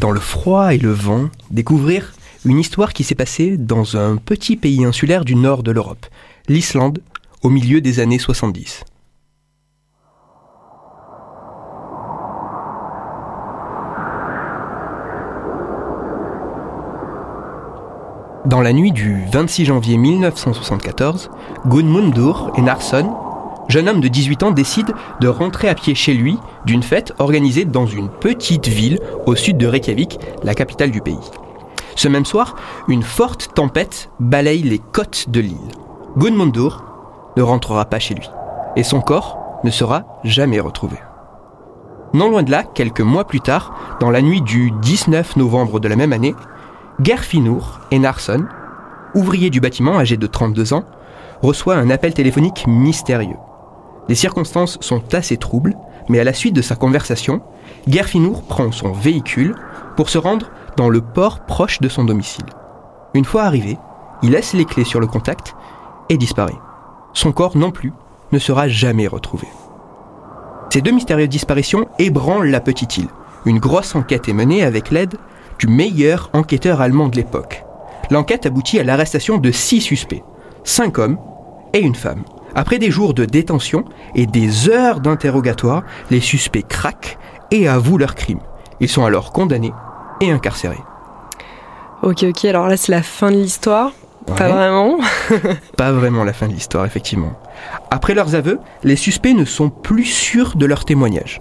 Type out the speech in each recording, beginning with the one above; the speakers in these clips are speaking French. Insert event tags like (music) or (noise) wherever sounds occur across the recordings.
dans le froid et le vent découvrir une histoire qui s'est passée dans un petit pays insulaire du nord de l'Europe, l'Islande, au milieu des années 70. Dans la nuit du 26 janvier 1974, Gunmundur et Narsson, jeune homme de 18 ans décide de rentrer à pied chez lui d'une fête organisée dans une petite ville au sud de Reykjavik, la capitale du pays. Ce même soir, une forte tempête balaye les côtes de l'île. Gunmundur ne rentrera pas chez lui et son corps ne sera jamais retrouvé. Non loin de là, quelques mois plus tard, dans la nuit du 19 novembre de la même année, Gerfinur Enarsson, ouvrier du bâtiment âgé de 32 ans, reçoit un appel téléphonique mystérieux. Les circonstances sont assez troubles, mais à la suite de sa conversation, Gerfinur prend son véhicule pour se rendre dans le port proche de son domicile. Une fois arrivé, il laisse les clés sur le contact et disparaît. Son corps non plus ne sera jamais retrouvé. Ces deux mystérieuses disparitions ébranlent la petite île. Une grosse enquête est menée avec l'aide du meilleur enquêteur allemand de l'époque. L'enquête aboutit à l'arrestation de six suspects, cinq hommes et une femme. Après des jours de détention et des heures d'interrogatoire, les suspects craquent et avouent leur crime. Ils sont alors condamnés et incarcérés. Ok, ok, alors là c'est la fin de l'histoire. Pas vraiment. (laughs) Pas vraiment la fin de l'histoire, effectivement. Après leurs aveux, les suspects ne sont plus sûrs de leur témoignage.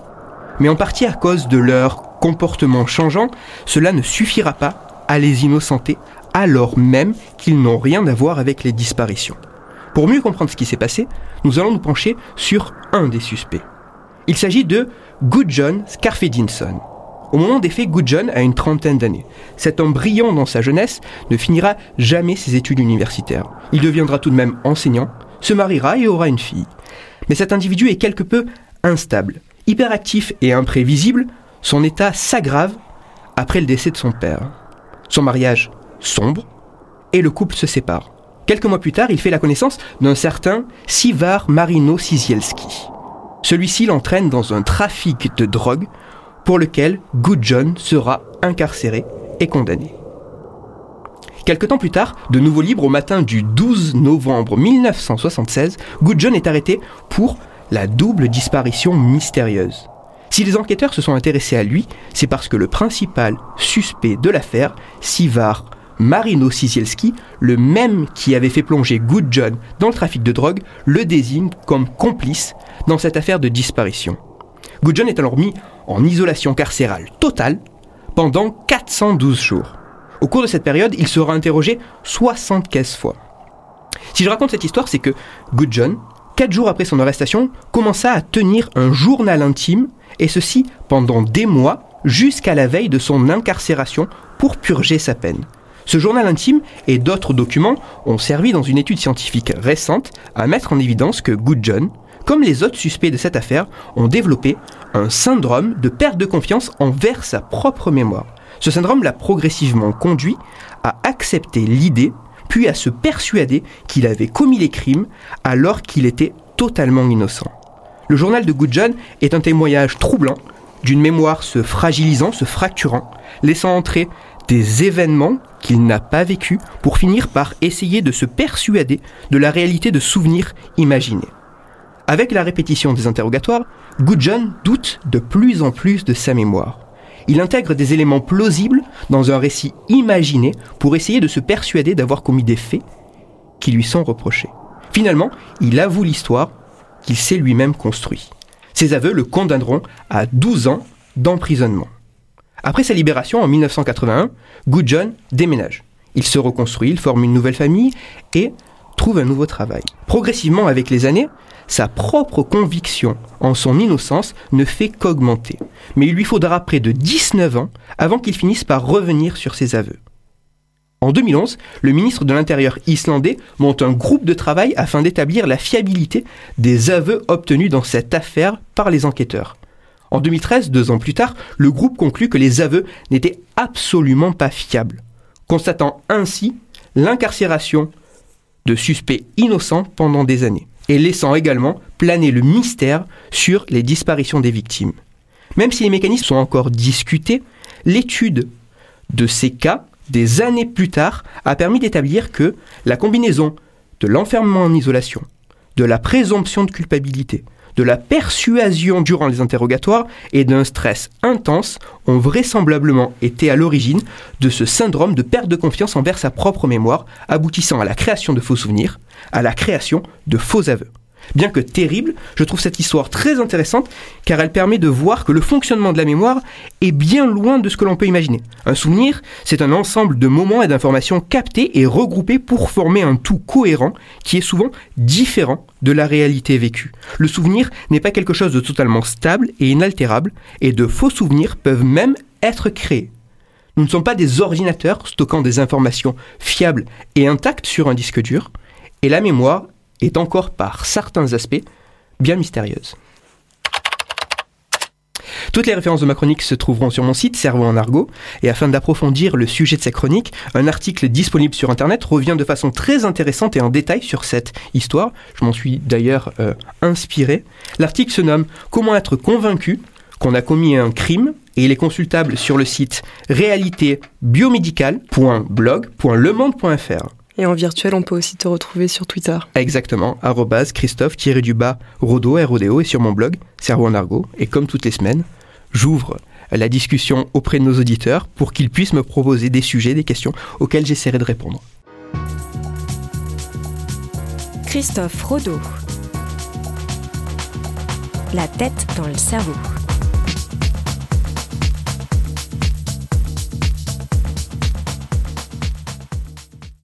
Mais en partie à cause de leur comportement changeant, cela ne suffira pas à les innocenter, alors même qu'ils n'ont rien à voir avec les disparitions. Pour mieux comprendre ce qui s'est passé, nous allons nous pencher sur un des suspects. Il s'agit de Gudjon Skarfedinson. Au moment des faits, Gudjon a une trentaine d'années. Cet homme brillant dans sa jeunesse ne finira jamais ses études universitaires. Il deviendra tout de même enseignant, se mariera et aura une fille. Mais cet individu est quelque peu instable. Hyperactif et imprévisible, son état s'aggrave après le décès de son père. Son mariage sombre et le couple se sépare. Quelques mois plus tard, il fait la connaissance d'un certain Sivar Marino Sizielski. Celui-ci l'entraîne dans un trafic de drogue pour lequel Gudjon sera incarcéré et condamné. Quelque temps plus tard, de nouveau libre au matin du 12 novembre 1976, Gudjon est arrêté pour la double disparition mystérieuse. Si les enquêteurs se sont intéressés à lui, c'est parce que le principal suspect de l'affaire, Sivar Marino Sizielski, le même qui avait fait plonger Gudjon dans le trafic de drogue, le désigne comme complice dans cette affaire de disparition. Gudjon est alors mis en isolation carcérale totale pendant 412 jours. Au cours de cette période, il sera interrogé 75 fois. Si je raconte cette histoire, c'est que Gudjon, quatre jours après son arrestation, commença à tenir un journal intime, et ceci pendant des mois, jusqu'à la veille de son incarcération pour purger sa peine. Ce journal intime et d'autres documents ont servi dans une étude scientifique récente à mettre en évidence que Gudjon, comme les autres suspects de cette affaire, ont développé un syndrome de perte de confiance envers sa propre mémoire. Ce syndrome l'a progressivement conduit à accepter l'idée, puis à se persuader qu'il avait commis les crimes alors qu'il était totalement innocent. Le journal de Gudjon est un témoignage troublant d'une mémoire se fragilisant, se fracturant, laissant entrer des événements qu'il n'a pas vécus pour finir par essayer de se persuader de la réalité de souvenirs imaginés. Avec la répétition des interrogatoires, Gudjon doute de plus en plus de sa mémoire. Il intègre des éléments plausibles dans un récit imaginé pour essayer de se persuader d'avoir commis des faits qui lui sont reprochés. Finalement, il avoue l'histoire qu'il s'est lui-même construit. Ses aveux le condamneront à 12 ans d'emprisonnement. Après sa libération en 1981, Gudjon déménage. Il se reconstruit, il forme une nouvelle famille et, trouve un nouveau travail. Progressivement, avec les années, sa propre conviction en son innocence ne fait qu'augmenter. Mais il lui faudra près de 19 ans avant qu'il finisse par revenir sur ses aveux. En 2011, le ministre de l'Intérieur islandais monte un groupe de travail afin d'établir la fiabilité des aveux obtenus dans cette affaire par les enquêteurs. En 2013, deux ans plus tard, le groupe conclut que les aveux n'étaient absolument pas fiables, constatant ainsi l'incarcération de suspects innocents pendant des années, et laissant également planer le mystère sur les disparitions des victimes. Même si les mécanismes sont encore discutés, l'étude de ces cas des années plus tard, a permis d'établir que la combinaison de l'enfermement en isolation, de la présomption de culpabilité, de la persuasion durant les interrogatoires et d'un stress intense ont vraisemblablement été à l'origine de ce syndrome de perte de confiance envers sa propre mémoire, aboutissant à la création de faux souvenirs, à la création de faux aveux. Bien que terrible, je trouve cette histoire très intéressante car elle permet de voir que le fonctionnement de la mémoire est bien loin de ce que l'on peut imaginer. Un souvenir, c'est un ensemble de moments et d'informations captés et regroupés pour former un tout cohérent qui est souvent différent de la réalité vécue. Le souvenir n'est pas quelque chose de totalement stable et inaltérable et de faux souvenirs peuvent même être créés. Nous ne sommes pas des ordinateurs stockant des informations fiables et intactes sur un disque dur, et la mémoire est encore par certains aspects bien mystérieuse. Toutes les références de ma chronique se trouveront sur mon site Cerveau en argot, et afin d'approfondir le sujet de cette chronique, un article disponible sur Internet revient de façon très intéressante et en détail sur cette histoire. Je m'en suis d'ailleurs euh, inspiré. L'article se nomme Comment être convaincu qu'on a commis un crime et il est consultable sur le site réalitébiomedical.blog.lemonde.fr. Et en virtuel, on peut aussi te retrouver sur Twitter. Exactement, arrobase Christophe-du-bas Rodo, RODO, et sur mon blog, Cerveau en argot. Et comme toutes les semaines, j'ouvre la discussion auprès de nos auditeurs pour qu'ils puissent me proposer des sujets, des questions auxquelles j'essaierai de répondre. Christophe Rodo. La tête dans le cerveau.